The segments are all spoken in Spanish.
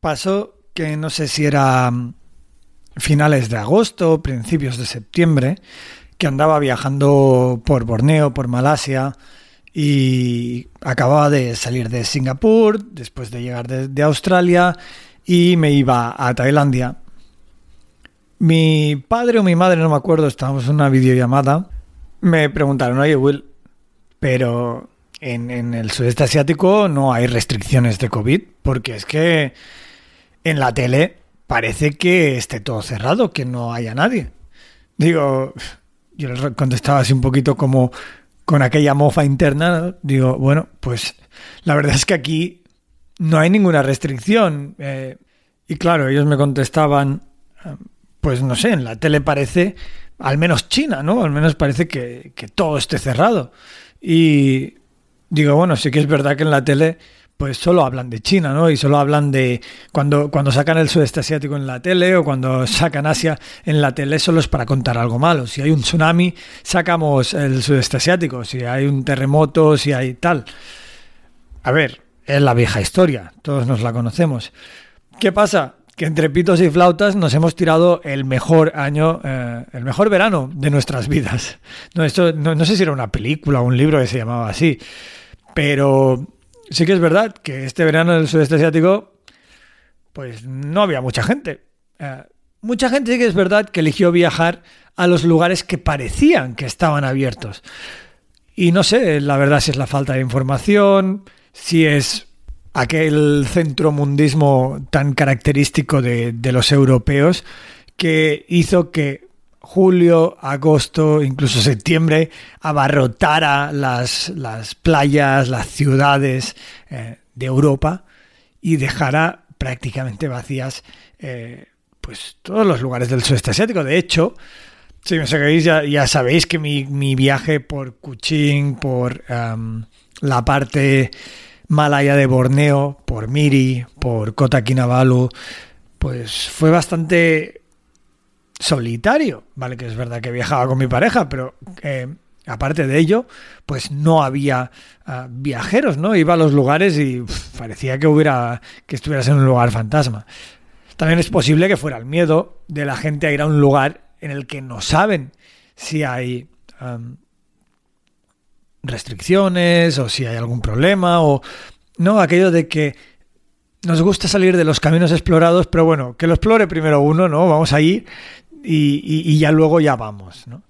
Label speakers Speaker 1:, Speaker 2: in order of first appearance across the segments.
Speaker 1: Pasó que no sé si era mm, finales de agosto principios de septiembre, que andaba viajando por Borneo, por Malasia, y acababa de salir de Singapur, después de llegar de, Australia, y me iba a Tailandia. Mi padre o mi madre, no me acuerdo, estábamos en una videollamada, me preguntaron, oye Will, pero en el sudeste asiático no hay restricciones de COVID, porque es que en la tele parece que esté todo cerrado, que no haya nadie. Digo, yo les contestaba así un poquito como con aquella mofa interna, digo, bueno, pues la verdad es que aquí no hay ninguna restricción. eh, y claro, ellos me contestaban, pues no sé, en la tele parece, al menos China, ¿no? Al menos parece que, que todo esté cerrado. Y digo, bueno, sí que es verdad que en la tele pues solo hablan de China, ¿no? Y solo hablan de cuando, cuando sacan el sudeste asiático en la tele o cuando sacan Asia en la tele solo es para contar algo malo. Si hay un tsunami, sacamos el sudeste asiático. Si hay un terremoto, si hay tal. A ver, es la vieja historia, todos nos la conocemos. ¿Qué pasa? Que entre pitos y flautas nos hemos tirado el mejor año, eh, el mejor verano de nuestras vidas. No, esto, no, no sé si era una película o un libro que se llamaba así, pero sí que es verdad que este verano en el sudeste asiático, pues no había mucha gente. Eh, mucha gente sí que es verdad que eligió viajar a los lugares que parecían que estaban abiertos. Y no sé, la verdad, si es la falta de información, si es aquel centromundismo tan característico de, de los europeos que hizo que julio, agosto, incluso septiembre abarrotara las, las playas, las ciudades eh, de Europa y dejara prácticamente vacías eh, pues todos los lugares del sudeste asiático. De hecho, si me seguís ya, sabéis que mi, mi viaje por Kuching, por la parte malaya de Borneo, por Miri, por Kota Kinabalu, pues fue bastante solitario, ¿vale? Que es verdad que viajaba con mi pareja, pero eh, aparte de ello, pues no había ah, viajeros, ¿no? Iba a los lugares y parecía que hubiera que estuvieras en un lugar fantasma. También es posible que fuera el miedo de la gente a ir a un lugar en el que no saben si hay restricciones o si hay algún problema o no aquello de que nos gusta salir de los caminos explorados, pero bueno, que lo explore primero uno, ¿no? Vamos a ir y, ya luego ya vamos, ¿no?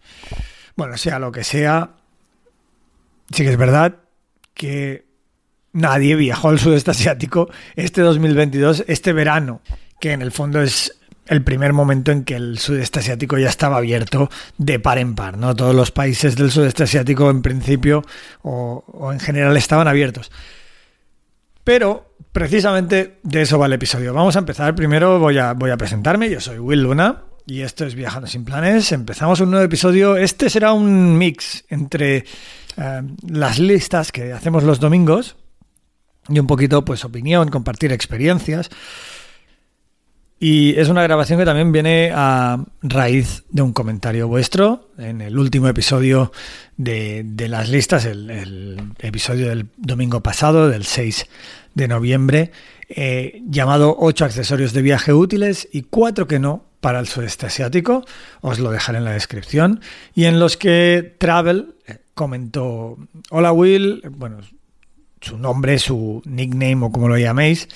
Speaker 1: Bueno, sea lo que sea, sí que es verdad que nadie viajó al sudeste asiático este 2022, este verano, que en el fondo es el primer momento en que el sudeste asiático ya estaba abierto de par en par, ¿no? Todos los países del sudeste asiático en principio o, o en general estaban abiertos. Pero precisamente de eso va el episodio. Vamos a empezar. Primero voy a, voy a presentarme. Yo soy Will Luna y esto es Viajando sin Planes. Empezamos un nuevo episodio. Este será un mix entre eh, las listas que hacemos los domingos y un poquito pues opinión, compartir experiencias. Y es una grabación que también viene a raíz de un comentario vuestro en el último episodio de, las listas, el, el episodio del domingo pasado, del 6 de noviembre, eh, llamado 8 accesorios de viaje útiles y 4 que no para el sudeste asiático. Os lo dejaré en la descripción. Y en los que Travel eh, comentó, hola Will, bueno, su nombre, su nickname o como lo llaméis,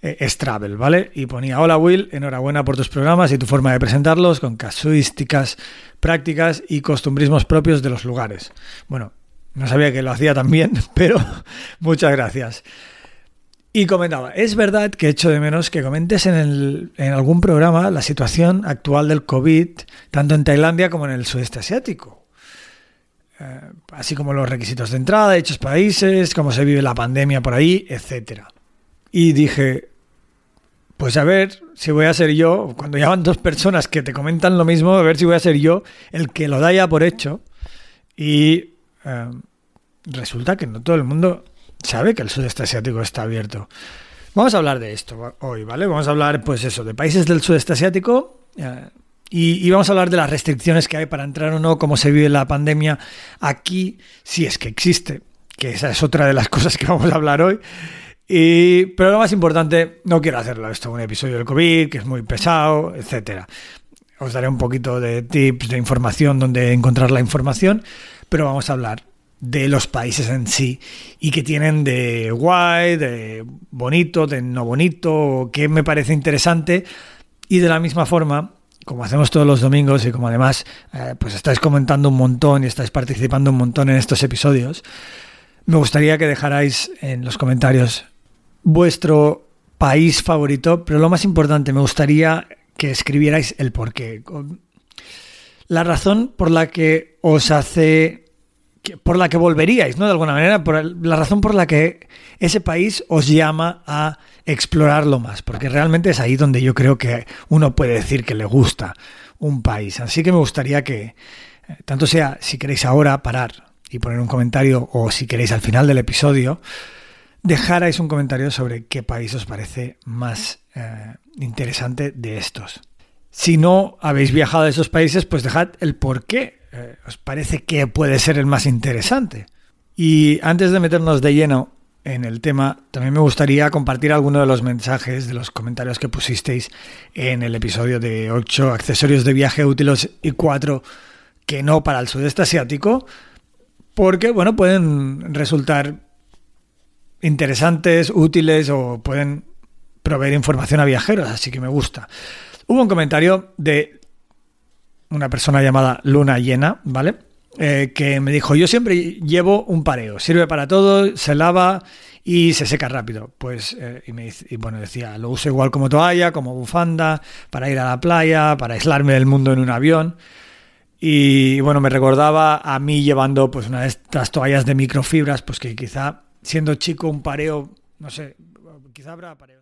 Speaker 1: eh, es Travel, ¿vale? Y ponía, hola Will, enhorabuena por tus programas y tu forma de presentarlos con casuísticas, prácticas y costumbrismos propios de los lugares. Bueno, no sabía que lo hacía tan bien, pero muchas gracias. Y comentaba, es verdad que echo de menos que comentes en, el- en algún programa la situación actual del COVID, tanto en Tailandia como en el sudeste asiático. eh, así como los requisitos de entrada, dichos países, cómo se vive la pandemia por ahí, etcétera. Y dije, pues a ver si voy a ser yo, cuando llaman dos personas que te comentan lo mismo, a ver si voy a ser yo el que lo da ya por hecho. Y eh, resulta que no todo el mundo sabe que el sudeste asiático está abierto. Vamos a hablar de esto hoy, ¿vale? Vamos a hablar, pues eso, de países del sudeste asiático. eh, y, vamos a hablar de las restricciones que hay para entrar o no, cómo se vive la pandemia aquí, si es que existe, que esa es otra de las cosas que vamos a hablar hoy. Y, pero lo más importante, no quiero hacerlo esto un episodio del COVID, que es muy pesado, etcétera. Os daré un poquito de tips, de información, donde encontrar la información, pero vamos a hablar de los países en sí y que tienen de guay, de bonito, de no bonito, que me parece interesante y de la misma forma como hacemos todos los domingos y como además eh, pues estáis comentando un montón y estáis participando un montón en estos episodios, me gustaría que dejarais en los comentarios vuestro país favorito, pero lo más importante, me gustaría que escribierais el porqué. La razón por la que os hace, por la que volveríais, ¿no? De alguna manera, por la razón por la que ese país os llama a explorarlo más, porque realmente es ahí donde yo creo que uno puede decir que le gusta un país. Así que me gustaría que, eh, tanto sea si queréis ahora parar y poner un comentario o si queréis al final del episodio, dejarais un comentario sobre qué país os parece más eh, interesante de estos. Si no habéis viajado a esos países, pues dejad el por qué eh, os parece que puede ser el más interesante. Y antes de meternos de lleno en el tema, también me gustaría compartir alguno de los mensajes, de los comentarios que pusisteis en el episodio de 8 accesorios de viaje útiles y 4 que no para el sudeste asiático, porque bueno, pueden resultar interesantes, útiles o pueden proveer información a viajeros, así que me gusta. Hubo un comentario de una persona llamada Luna Llena, ¿vale? Eh, que me dijo, yo siempre llevo un pareo, sirve para todo, se lava y se seca rápido. Pues, eh, y, me, bueno, decía, lo uso igual como toalla, como bufanda, para ir a la playa, para aislarme del mundo en un avión. Y bueno, me recordaba a mí llevando pues una de estas toallas de microfibras, pues que quizá siendo chico un pareo, no sé, quizá habrá pareo.